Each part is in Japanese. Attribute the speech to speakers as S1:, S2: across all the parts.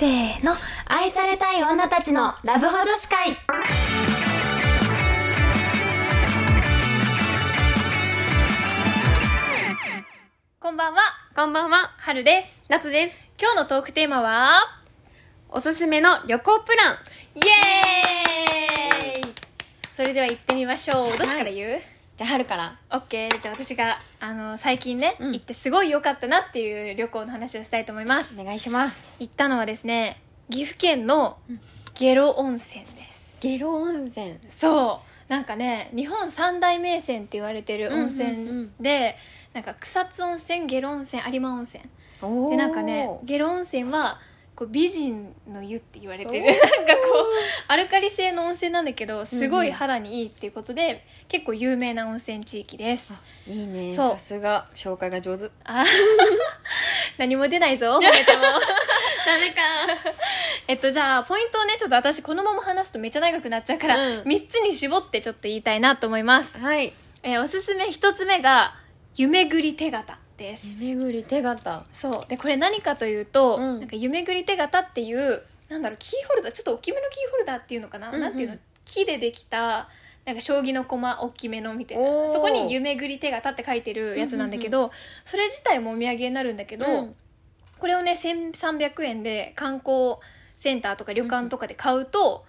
S1: せーの愛されたい女たちのラブホ女子会
S2: こんばんは、
S3: こんばんは、
S2: はるです。
S3: 夏です。
S2: 今日のトークテーマは、
S3: おすすめの旅行プラン。
S2: イエーイそれでは行ってみましょう。どっちから言う、
S3: じゃあ、春から。
S2: オッケー。じゃあ私が、あの、最近ね、
S3: うん
S2: 行ってすごい良かったなっていう旅行の話をしたいと思います。
S3: お願いします。
S2: 行ったのはですね、岐阜県の下呂温泉です。
S3: 下呂温泉。
S2: そう。なんかね、日本三大名泉って言われてる温
S3: うんうんう
S2: 泉
S3: ん
S2: で、なんか草津温泉、下呂温泉、有馬温泉。
S3: お
S2: でなんかね下呂温泉はこう美人の湯って言われてる。なんかこうアルカリ性の温泉なんだけどすごい肌にいいっていうことで、結構有名な温泉地域です。
S3: いいね。
S2: そう。
S3: さすが、紹介が上手。
S2: あ 何も出ないぞ 褒めても。
S3: ダメか。
S2: えっとじゃあポイントをねちょっと私このまま話すとめっちゃ長くなっちゃうから、
S3: うん。
S2: 3つに絞ってちょっと言いたいなと思います、
S3: はい。
S2: えーおすすめ1つ目が夢ぐり手形です。
S3: めぐり手形。
S2: そう。でこれ何かというと、
S3: うん。
S2: なんか夢ぐり手形っていうなんだろうキーホルダーちょっと大きめのキーホルダーっていうのかな、
S3: うんうん。
S2: なんていうの？木でできたなんか将棋の駒大きめのみたいな。そこに夢ぐり手形って書いてるやつなんだけど、それ自体もお土産になるんだけど、
S3: うん。
S2: これをね1300円で観光センターとか旅館とかで買うと、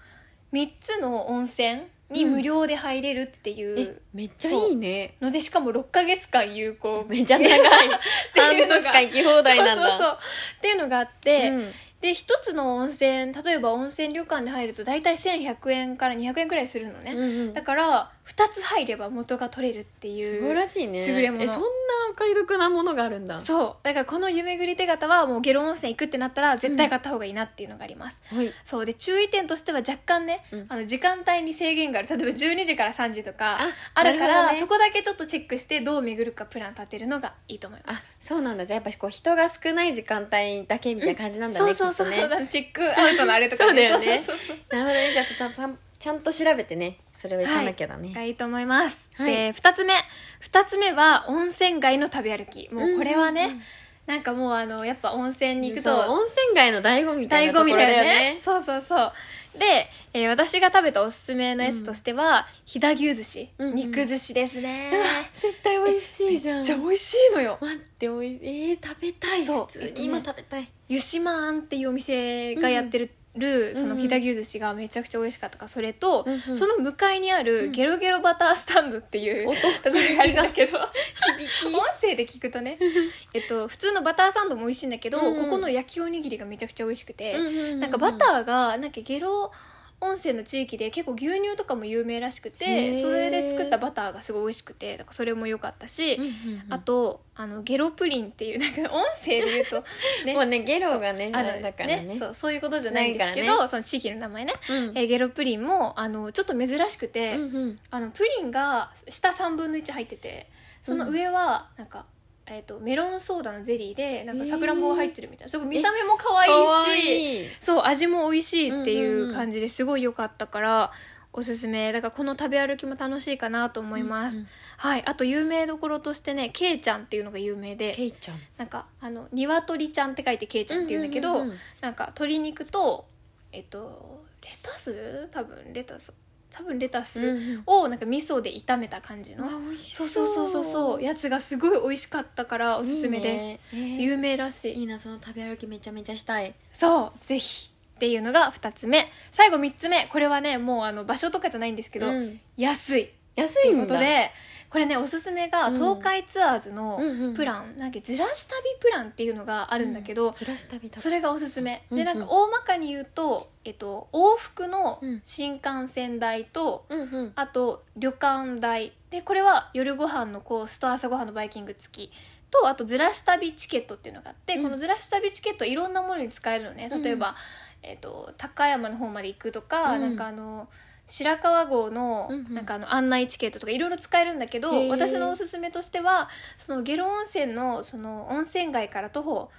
S2: 3つの温泉に無料で入れるっていう
S3: え、めっちゃいいね。
S2: のでしかも6ヶ月間有効。
S3: めっちゃ長い。半年間行き放題なんだ。
S2: そうそうそう。っていうのがあって、
S3: うん。
S2: で一つの温泉例えば温泉旅館で入ると大体1100円から200円くらいするのね、
S3: うんうん。
S2: だから2つ入れば元が取れるっていう
S3: 素晴らしいね。
S2: 優れもの。
S3: え、そんなお買い得なものがあるんだ。
S2: そう。だからこの夢ぐり手形はもうゲロ温泉行くってなったら絶対買った方がいいなっていうのがあります、
S3: はい。
S2: そう。で注意点としては若干ね、
S3: うん。
S2: あの時間帯に制限がある。例えば12時から3時とか
S3: あ
S2: あるから
S3: ね。
S2: そこだけちょっとチェックしてどう巡るかプラン立てるのがいいと思いま
S3: あ
S2: す、
S3: そうなんだ。じゃあやっぱこう人が少ない時間帯だけみたいな感じなんだね。
S2: そうそうそう。そう、チェックアウトのあれとか
S3: そうだよね。なるほどね。じゃあちゃんとちゃんと調べてね。それは行かなきゃだね。
S2: がいいと思います、
S3: はい。
S2: で2つ目。2つ目は温泉街の食べ歩き。もうこれはね、
S3: うんうんうん。
S2: なんかもうあのやっぱ温泉に行くと
S3: 温泉街の醍醐味みたい
S2: 醍
S3: なところだ
S2: よ
S3: よね
S2: ねそうそう。そうで、えー私が食べたおすすめのやつとしては、飛騨牛寿司、
S3: うんうん。
S2: 肉寿司ですね。
S3: 絶対美味しいじゃん。
S2: めっちゃ美味しいのよ。
S3: 待っておい。えー、食べたい
S2: そうね。
S3: 今食べたい。
S2: 湯島庵っていうお店がやってる、その飛騨牛寿司がめちゃくちゃ美味しかったからそれと、
S3: うんうん。
S2: その向かいにあるゲロゲロバタースタンドっていう、
S3: 音
S2: ところがあるんだけど
S3: 響
S2: 音声で聞くとね えっと普通のバターサンドも美味しいんだけど、
S3: うんうん。
S2: ここの焼きおにぎりがめちゃくちゃ美味しくて、
S3: うんうんうんうん。
S2: なんかバターがなんかゲロ温泉の地域で結構牛乳とかも有名らしく
S3: へ
S2: て
S3: ー。
S2: それで作ったバターがすごい美味しくてだからそれも良かったし、
S3: うんうんうん
S2: あとあのゲロプリンっていうなんか 音声で言うと、ね。
S3: もうねゲロがね
S2: あの
S3: だからね。
S2: そうそういうことじゃないんですけど、その地域の名前ね、
S3: うん。
S2: えーゲロプリンもあのちょっと珍しくて、
S3: うんうん。
S2: あのプリンが下3分の1入っててその上はなんか、えー、とメロンソーダのゼリーでなんかさくらんぼが入ってるみたいな。すごい見た目も可愛いし
S3: いい
S2: そう味も美味しいってい
S3: んう
S2: 感じですごい良かったから、おすすめ。だからこの食べ歩きも楽しいかなと思います、
S3: うんうん
S2: はい。あと有名どころとしてねケイちゃんっていうのが有名で
S3: ケイちゃん。
S2: なんかあの鶏ちゃんって書いてケイちゃんっていうんだけど、
S3: うんうんうんうん。
S2: なんか鶏肉とえっとレタス？多分レタス多分レタス、
S3: うんうん。
S2: をなんか味噌で炒めた感じの、
S3: あ美味し
S2: そう。そうそうそうそう。やつがすごい美味しかったからおすすめです。
S3: ね。えー。
S2: 有名らしい。
S3: いいなその食べ歩きめちゃめちゃしたい。
S2: そうぜひっていうのが2つ目。最後3つ目。これはねもうあの場所とかじゃないんですけど、
S3: うん。
S2: 安い。
S3: 安い
S2: ことでこれねおすすめが
S3: うん。
S2: 東海ツアーズの
S3: うんうん。
S2: プラン、なんかずらし旅プランっていうのがあるんだけど、
S3: ずらし旅
S2: それがおすすめ、
S3: うんうん。
S2: でなんか大まかに言うと、えっと、往復の
S3: うん。
S2: 新幹線代と、
S3: うんうん。
S2: あと旅館代。でこれは夜ご飯のコースと朝ご飯のバイキング付き。とあとずらし旅チケットっていうのがあって、
S3: うん。
S2: このずらし旅チケットいろんなものに使えるのね。例えば、えっと高山の方まで行くとか、
S3: うん。
S2: なんかあの白川郷のなんかあの案内チケットとかいろいろ使えるんだけど、私のおすすめとしてはその下呂温泉のその温泉街から徒歩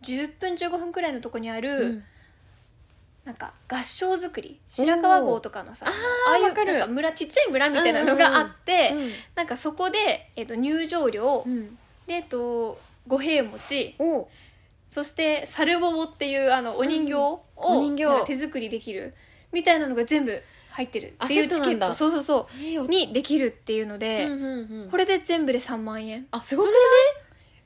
S2: 10分15分くらいのとこにある、
S3: うん。
S2: なんか合掌造り白川郷とかのさ
S3: あー
S2: ああいうなんか村ちっちゃい村みたいなのがあって、
S3: うん。
S2: なんかそこで、えっと入場料、
S3: うん。
S2: で、えっと五平餅
S3: お
S2: そしてサルボボっていうあのお人形を手作りできるみたいなのが全部入ってるっていうチケット。そうそうそ
S3: えー
S2: うにできるっていうので、
S3: うんうんうん。
S2: これで全部で3万円。
S3: あ
S2: すごくない？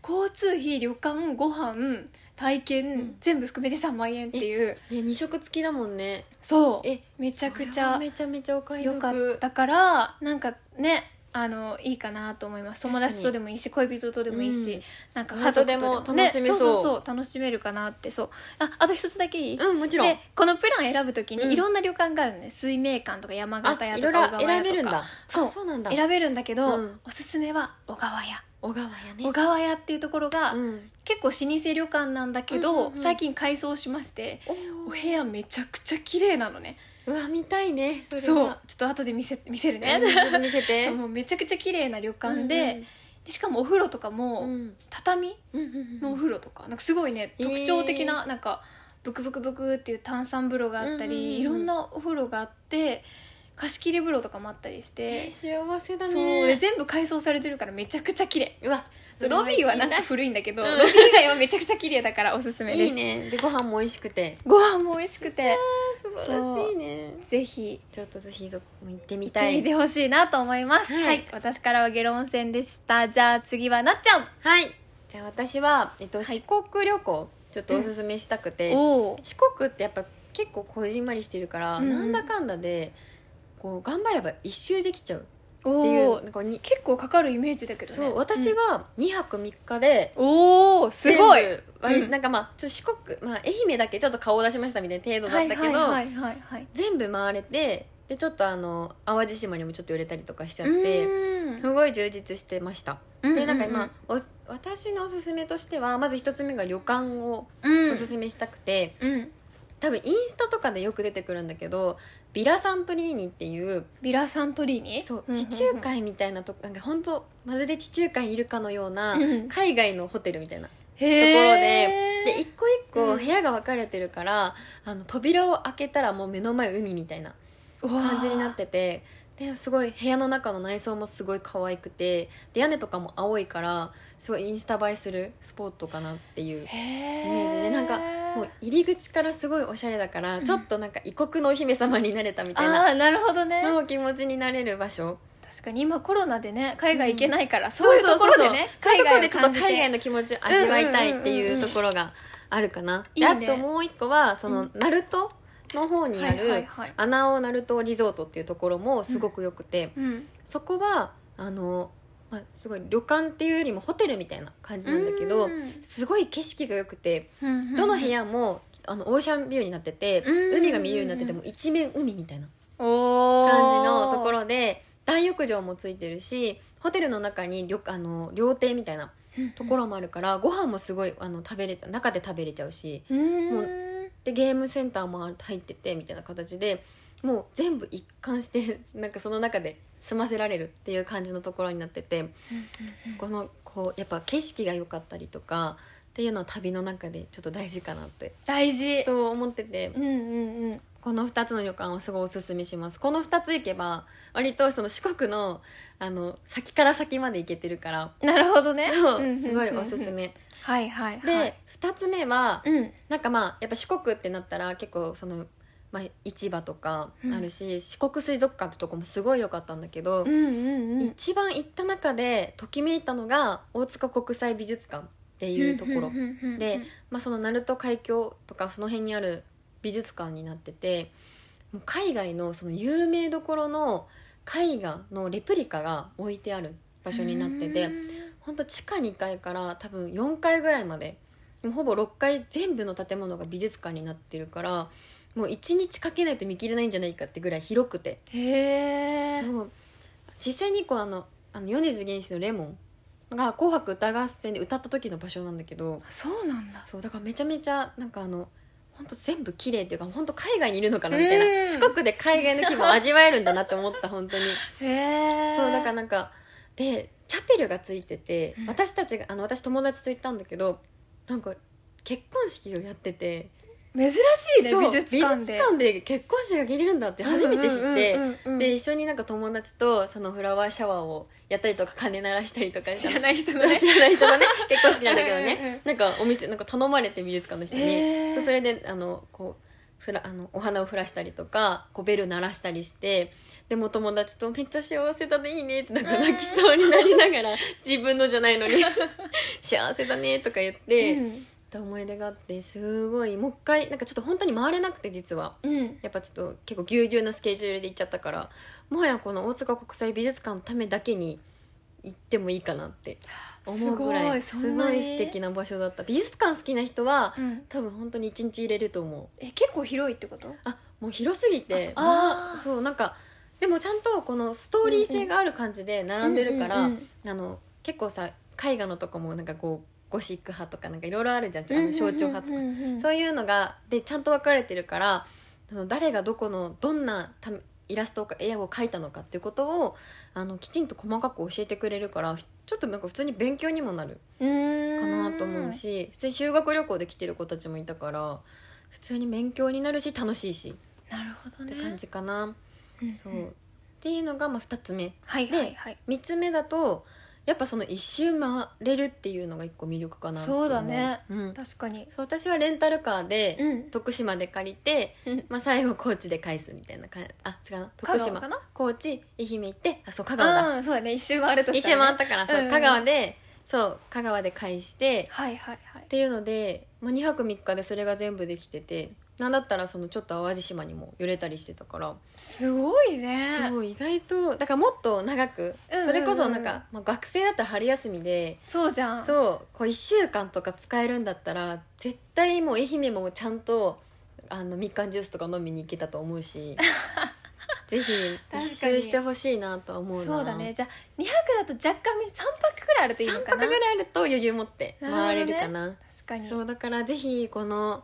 S2: 交通費旅館ご飯体験、
S3: ん。
S2: 全部含めて3万円っていう。
S3: ね二食付きだもんね。
S2: そう。
S3: え
S2: めちゃくちゃ
S3: めちゃめちゃお買い得。
S2: よかったからなんかねあのいいかなと思います。友達とでもいいし恋人とでもいいし、
S3: うん。
S2: なんか家族とでも
S3: 楽しめそう。
S2: ね、そうそうそう楽しめるかなってそう。ああと一つだけ。いい、
S3: うんもちろん。
S2: でこのプラン選ぶとき
S3: うん。
S2: にいろんな旅館があるね。水明館とか山形屋とか小川屋とか
S3: 選べるんだ。
S2: そう
S3: あそうなんだ。
S2: 選べるんだけど、
S3: うん。
S2: おすすめは小川屋。
S3: 小川やね。
S2: 小川屋っていうところが、
S3: うん。
S2: 結構老舗旅館なんだけど、
S3: うんうんうん。
S2: 最近改装しましてお部屋めちゃくちゃ綺麗なのね
S3: うわ見たいねそれは。
S2: そう。ちょっと後で見せ見せるね。
S3: うんちょっと見せて。
S2: そうもうめちゃくちゃ綺麗な旅館で,、
S3: うん
S2: でしかもお風呂とか
S3: う
S2: も、
S3: ん。
S2: 畳
S3: うんうん
S2: のお風呂とかなんかすごいね
S3: えー。
S2: 特徴的な、なんかブクブクブクっていう炭酸風呂があったり、
S3: うんうんうん。
S2: いろんなお風呂があって貸し切り風呂とかもあったりし
S3: え
S2: て、
S3: 幸せだね。
S2: そうで全部改装されてるからめちゃくちゃ綺麗。
S3: うわ
S2: そうロビーはなんか
S3: い
S2: 古いんだけど、
S3: うん。
S2: ロビー以外はめちゃくちゃ綺麗だからおすすめです。
S3: いいね。でご飯も美味しくて。
S2: ご飯も美味しくて。
S3: 素晴らしいね。
S2: ぜひ
S3: ちょっとぜひそこも行ってみ
S2: 行ったて
S3: い
S2: みてほしいなと思います。
S3: はい。
S2: はい、私からはゲロ温泉でした。じゃあ次はなっちゃん。
S3: はい。じゃあ私は、えっと、
S2: い。
S3: 四国旅行ちょっとおすすめしたくて、
S2: おお
S3: 四国ってやっぱ結構こじんまりしてるから、
S2: うん。
S3: なんだかんだでこう頑張れば一周できちゃうって
S2: お
S3: いう
S2: お
S3: なんかに
S2: 結構かかるイメージだけどね。
S3: そう私は2泊3日で
S2: うんおおすごい。
S3: 全部割り
S2: うん。
S3: なんかまあちょっと四国、まあ、愛媛だけちょっと顔を出しましたみたいな程度だったけど、
S2: はいはいはいはい
S3: 全部回れてでちょっとあの淡路島にもちょっと寄れたりとかしちゃっ
S2: う
S3: てすごい充実してました、
S2: うん
S3: でなんか
S2: うん
S3: 今お私のおすすめとしてはまず一つ目が旅館を
S2: うん。
S3: おすすめしたくて、
S2: うん。
S3: 多分インスタとかでよく出てくるんだけどビラサントリーニっていう
S2: ビラサントリーニ？
S3: そう地中海みたいなとこなんか本当まるで地中海にいるかのような
S2: うん
S3: 海外のホテルみたいな
S2: へ
S3: ところで
S2: ー
S3: で一個一
S2: うん。
S3: 個部屋が分かれてるから、あの扉を開けたらもう目の前海みたいな感じになっててですごい部屋の中の内装もすごい可愛くてで屋根とかも青いからすごいインスタ映えするスポットかなっていう
S2: へ
S3: イメージでなんかもう入り口からすごいおしゃれだから、
S2: うん。
S3: ちょっとなんか異国のお姫様になれたみたい
S2: あ
S3: な
S2: あなるほどね。
S3: の気持ちになれる場所。
S2: 確かに今コロナでね海外行けないから、
S3: そ
S2: そういうところでね
S3: そういうところでちょっと海外の気持ちを味わいたいっていうところがあるかな、
S2: いいね。
S3: であともう一個はその、
S2: うん。
S3: 鳴門の方にある、穴尾鳴門リゾートっていうところもすごくよくて、
S2: うん。
S3: そこはあの、まあ、すごい旅館っていうよりもホテルみたいな感じなんだけど
S2: うん。
S3: すごい景色が良くて
S2: うん
S3: どの部屋もあのオーシャンビューになってて
S2: うん。
S3: 海が見えるようになってても一面海みたいな感じのところで大浴場もついてるしホテルの中に旅あの料亭みたいなところもあるからご飯もすごいあの食べれた中で食べれちゃうし
S2: うん。
S3: もうでゲームセンターも入っててみたいな形でもう全部一貫してなんかその中で済ませられるっていう感じのところになっててそこのこうやっぱ景色が良かったりとかっていうのは旅の中でちょっと大事かなって。
S2: 大事。
S3: そう思ってて。
S2: うんうんうん。
S3: この2つの旅館はすごいおすすめします。この2つ行けば割とその四国のあの先から先まで行けてるから。
S2: なるほどね。
S3: すごいおすすめ。
S2: はいはいはい。
S3: で2つ目は
S2: うん。
S3: なんかまあやっぱ四国ってなったら結構その、まあ、市場とかあるし、四国水族館ってとこもすごい良かったんだけど、
S2: うんうんうん。
S3: 一番行った中でときめいたのが大塚国際美術館っていうところ、
S2: んんんん
S3: で、まあ、その鳴門海峡とかその辺にある美術館になっててもう海外のその有名どころの絵画のレプリカが置いてある場所になってて本当地下2階から多分4階ぐらいまでもうほぼ6階全部の建物が美術館になってるからもう1日かけないと見切れないんじゃないかってぐらい広くて。
S2: へえ
S3: そう。実際にこうあのあの米津玄師の「レモン」が「紅白歌合戦」で歌った時の場所なんだけど。
S2: そうなんだ。
S3: そうだからめちゃめちゃなんかあの本当全部綺麗っていうか本当海外にいるのかなみたいな、
S2: うん。
S3: 四国で海外の気分を味わえるんだなって思った 本当に。
S2: へえ
S3: そうだからなんかでチャペルがついてて、
S2: うん。
S3: 私たちがあの私友達と行ったんだけどなんか結婚式をやってて
S2: 珍しいね美術館で。
S3: 美術館で結婚式が挙げれるんだって初めて知って、で一緒になんか友達とそのフラワーシャワーをやったりとか鐘鳴らしたりとか
S2: 知らない人の
S3: 知らない人のね 結婚式なんだけどね。なんかお店なんか頼まれて美術館の人に、それであのこうふらあのお花を降らしたりとかこうベル鳴らしたりしてでも友達と「めっちゃ幸せだねいいね」ってなんか泣きそうになりながら自分のじゃないのに「幸せだね」とか言って、
S2: うん
S3: った思い出があってすごいもう一回なんかちょっと本当に回れなくて実は。
S2: うん。
S3: やっぱちょっと結構ぎゅうぎゅうなスケジュールで行っちゃったからもはやこの大塚国際美術館のためだけに行ってもいいかなって思うぐらい
S2: すごい
S3: 素敵な場所だった。美術館好きな人は
S2: うん。
S3: 多分本当に一日入れると思う。
S2: え結構広いってこと？
S3: あもう広すぎて
S2: あ
S3: ま
S2: あー。
S3: そうなんかでもちゃんとこのストーリー性がある感じで並んでるから、あの結構さ絵画のとかもなんかこうゴシック派とかなんかいろいろあるじゃんあの象徴派とか、
S2: か
S3: そういうのがでちゃんと分かれてるからその誰がどこのどんなたイラストか絵を描いたのかっていうことをあのきちんと細かく教えてくれるからちょっとなんか普通に勉強にもなる
S2: か
S3: かなと思うし普通に修学旅行で来てる子たちもいたから普通に勉強になるし楽しいし
S2: なるほどね。
S3: って感じかな、
S2: うん
S3: そう。っていうのがまあ2つ目。
S2: はいはいはい。
S3: 3つ目だとやっぱその一周回れるっていうのが一個魅力かな
S2: そうだね。
S3: うん、
S2: 確かに。
S3: そう私はレンタルカーで、
S2: うん。
S3: 徳島で借りて、
S2: うん。
S3: まあ、最後高知で返すみたいな感じあ違うな。徳島。高知愛媛行ってあそう香川だ、
S2: うんそうだね。一周回ると
S3: 一周
S2: したらね。
S3: 回ったからそう、香川でそう香川で返して
S2: はいはいはい。
S3: っていうので、まあ、2泊3日でそれが全部できててなんだったらそのちょっと淡路島にも寄れたりしてたから。
S2: すごいね。
S3: そう意外とだからもっと長く、
S2: うんうんうん。
S3: それこそなんか、まあ、学生だったら春休みで
S2: そうじゃん。
S3: そうこう1週間とか使えるんだったら絶対もう愛媛もちゃんとあのみかんジュースとか飲みに行けたと思うし ぜひ一周してほしいなとは思うな。
S2: そうだね。じゃあ2泊だと若干3泊くらいあるといいの
S3: 3
S2: かな。
S3: 泊ぐらいあると余裕持って回れるかな。
S2: 確かに。
S3: そうだからぜひこの、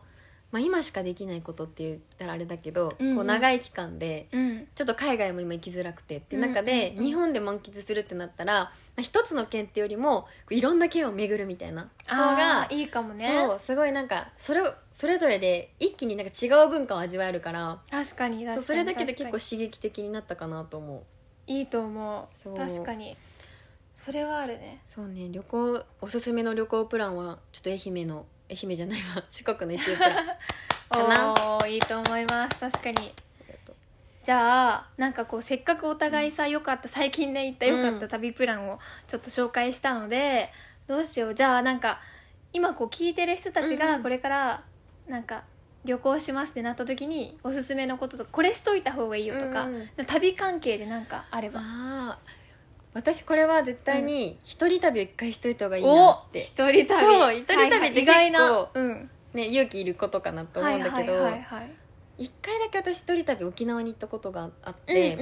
S3: まあ、今しかできないことって言ったらあれだけど、
S2: うんうん。
S3: こう長い期間で
S2: うん。
S3: ちょっと海外も今行きづらくてっていう中で、日本で満喫するってなったら、まあ、一つの県ってよりもいろんな県を巡るみたいな方が
S2: いいかもね。
S3: そうすごいなんかそれをそれぞれで一気になんか違う文化を味わえるから
S2: 確かに確かに
S3: そうそれだけで結構刺激的になったかなと思う。
S2: いいと思
S3: う。
S2: 確かに。それはあるね。
S3: そうね旅行おすすめの旅行プランはちょっと愛媛の愛媛じゃないわ。四国の一周プラン。かな？
S2: おーいいと思います。確かに。じゃあなんかこうせっかくお互いさ良かった最近ね行った良かった旅プランをちょっと紹介したので、どうしよう。じゃあなんか今こう聞いてる人たちがこれからなんか旅行しますってなった時におすすめのこととかこれしといた方がいいよとか、
S3: うん
S2: 旅関係でなんかあれば
S3: 私これは絶対に一人旅を一回しといた方がいいな
S2: お
S3: って、
S2: 一人旅。
S3: そう一人旅って
S2: はいはい意外な。
S3: 結構
S2: うん。
S3: ね、勇気いることかなと思うんだけど、
S2: はいはいはいはい。
S3: 一回だけ私一人旅沖縄に行ったことがあって、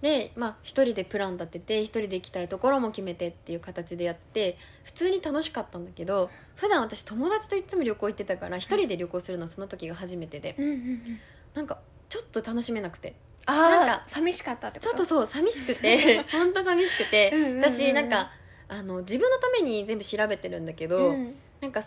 S3: でまあ一人でプラン立てて一人で行きたいところも決めてっていう形でやって普通に楽しかったんだけど普段私友達といつも旅行行ってたから一人で旅行するのその時が初めてで
S2: う
S3: なんかちょっと楽しめなくて。
S2: あ
S3: なんか
S2: あ寂しかったってこと？
S3: ちょっとそう寂しくて 本当寂しくて
S2: うん。
S3: 私なんかあの自分のために全部調べてるんだけど、
S2: うん。
S3: なんか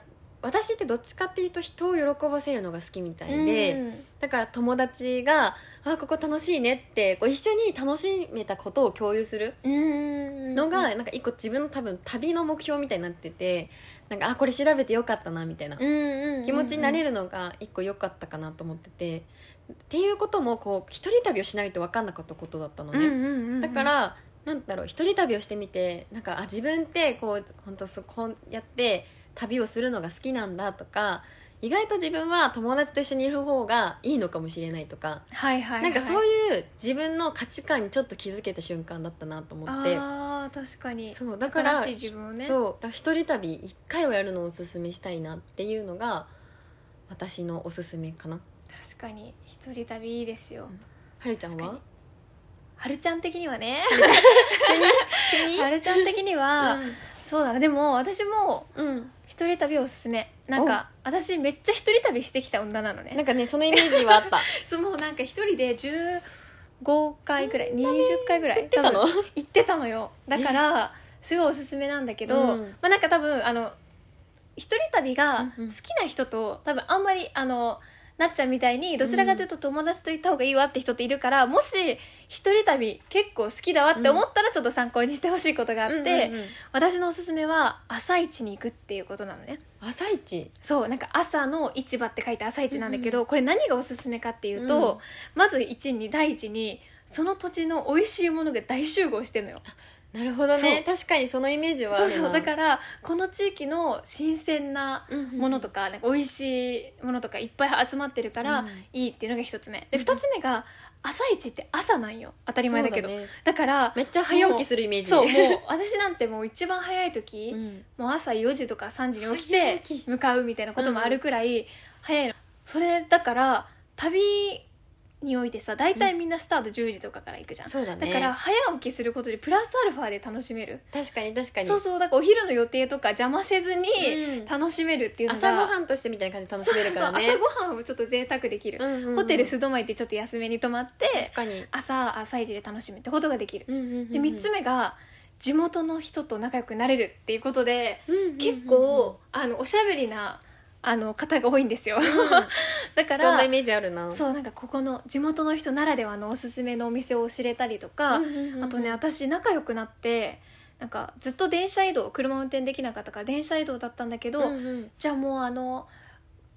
S3: 私ってどっちかっていうと人を喜ばせるのが好きみたいで、
S2: うん。
S3: だから友達が「あここ楽しいね」ってこう一緒に楽しめたことを共有する
S2: うん。
S3: のが、なんか一個自分の多分旅の目標みたいになっててなんかあこれ調べてよかったなみたいな気持ちになれ
S2: る
S3: るのが一個良かったかなと思っててっていうこともこう一人旅をしないと分かんなかったことだったのね、だからなんだろう一人旅をしてみてなんかあ自分ってこう本当そうこうやって旅をするのが好きなんだとか意外と自分は友達と一緒にいる方がいいのかもしれないとか、
S2: はいはい、はい、
S3: なんかそう
S2: う
S3: いう自分の価値観にちょっと気づけた瞬間だったなと思って。
S2: あー確かに。
S3: そうだから
S2: 新しい自分をね。
S3: そう一人旅一回はやるのをおすすめしたいなっていうのが私のおすすめかな。
S2: 確かに。一人旅いいですよ、
S3: はるちゃんは？
S2: はるちゃん的にはね。はるちゃん。的には、そうだなでも私も
S3: うん、うん
S2: 一人旅おすすめ。なんか私めっちゃ一人旅してきた女なのね。
S3: なんかねそのイメージはあった。
S2: そうもうなんか一人で15回ぐらい20回ぐらい
S3: 行ってたの？
S2: 行ってたのよ。だからすごいおすすめなんだけど、
S3: うん。
S2: まあなんか多分あの一人旅が
S3: うんうん。
S2: 好きな人と多分あんまりあのなっちゃんみたいにどちらかというと友達と行った方がいいわって人っているから、もし一人旅結構好きだわって思ったらちょっと参考にしてほしいことがあって、
S3: うんうんうん。
S2: 私のおすすめは朝市に行くっていうことなのね。
S3: 朝市？
S2: そうなんか朝の市場って書いて朝市なんだけど、これ何がおすすめかっていうと、まず一に第一にその土地の美味しいものが大集合してるのよ
S3: なるほどね。確かにそのイメージは
S2: そうそう。だからこの地域の新鮮なものとか,、なんか美味しいものとかいっぱい集まってるから
S3: うん。
S2: いいっていうのが一つ目。で二つ目が朝市って朝なんよ。当たり前だけど。
S3: そうね。
S2: だから
S3: めっちゃ早起きするイメージ。
S2: そうもう私なんてもう一番早い時、
S3: うん。
S2: もう朝4時とか3時に起きて向かうみたいなこともあるくらい早いの、それだから旅においてさ大体みんなスタート10時とかから行くじゃん、
S3: そうだね。
S2: だから早起きすることでプラスアルファで楽しめる。
S3: 確かに確かに。
S2: そうそうだからお昼の予定とか邪魔せずに
S3: うん。
S2: 楽しめるっていうのが、
S3: 朝ごはんとしてみたいな感じで楽しめるからね。
S2: そうそう朝ごはんをちょっと贅沢できる、
S3: うんうんうん。
S2: ホテル素泊まりでちょっと安めに泊まって
S3: 確かに。
S2: 朝朝一で楽しむってことができる、
S3: うんうんうんうん。
S2: で3つ目が地元の人と仲良くなれるっていうことで、
S3: うんうんうんうん。
S2: 結構あのおしゃべりなあの方が多いんですよ、だから
S3: そんなイメージあるな。
S2: そうなんかここの地元の人ならではのおすすめのお店を知れたりとか、あとね私仲良くなってなんかずっと電車移動車運転できなかったから電車移動だったんだけど、
S3: うんうん。
S2: じゃあもうあの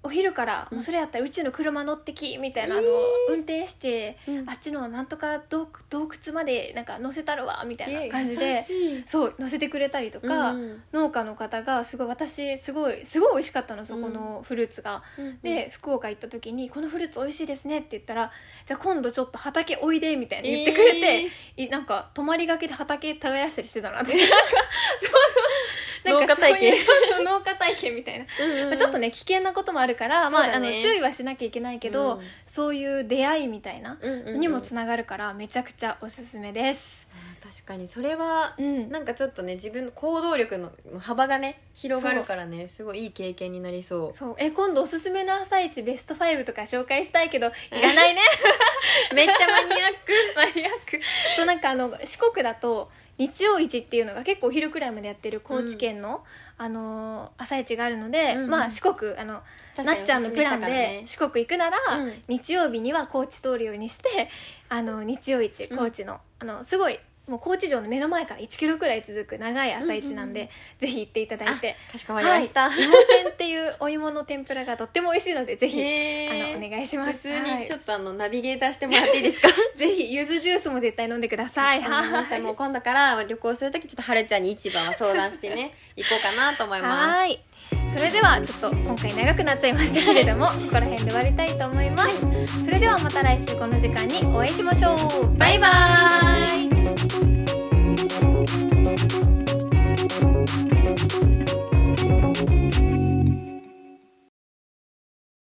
S2: お昼から、
S3: うん。
S2: もうそれやったらうちの車乗ってきみたいな、あの運転して、
S3: うん。
S2: あっちのなんとか洞洞窟までなんか乗せたるわみたいな感じ
S3: 優
S2: でそう乗せてくれたりとか、農家の方がすごい私すごいすごい美味しかったのそこのフルーツが。で福岡行った時に「このフルーツ美味しいですね」って言ったら「じゃあ今度ちょっと畑おいで」みたいに言ってくれて、いなんか泊まりがけで畑耕したりしてたなんかそう
S3: 農家体験。
S2: 農家体験みたいな、まあ、ちょっとね危険なこともあるから、まあ、あの注意はしなきゃいけないけど、
S3: うん。
S2: そういう出会いみたいなにもつながるからめちゃくちゃおすすめです。
S3: 確かにそれは
S2: うん。
S3: なんかちょっとね自分の行動力の幅がね広がるからねすごいいい経験になりそう。
S2: そう。え今度おすすめの朝市ベスト5とか紹介したいけどいらないね。
S3: めっちゃマニアック。
S2: マニアック。そうなんかあの四国だと日曜市っていうのが結構お昼くらいまでやってる高知県の、あのー朝市があるので、
S3: うんうん。
S2: まあ四国あのなっちゃんのプランで四国行くなら、
S3: うん。
S2: 日曜日には高知通るようにしてあの日曜市高知の,、あのすごいもう高知城の目の前から1キロくらい続く長い朝市なんで、ぜひ行っていただいて。
S3: かしこまりました、
S2: はい、芋天っていうお芋の天ぷらがとっても美味しいのでぜひ、あのお願いします。
S3: 普通にちょ
S2: っ
S3: っとあのナビゲーターしてもらっていいですか？
S2: と ぜひ柚子ジュースも絶対飲んでください。
S3: わかりましたもう今度から旅行するときちょっとはるちゃんに市場は相談してね 行こうかなと思います。
S2: はい。それではちょっと今回長くなっちゃいましたけれどもここら辺で終わりたいと思います。それではまた来週この時間にお会いしましょう。バイバイ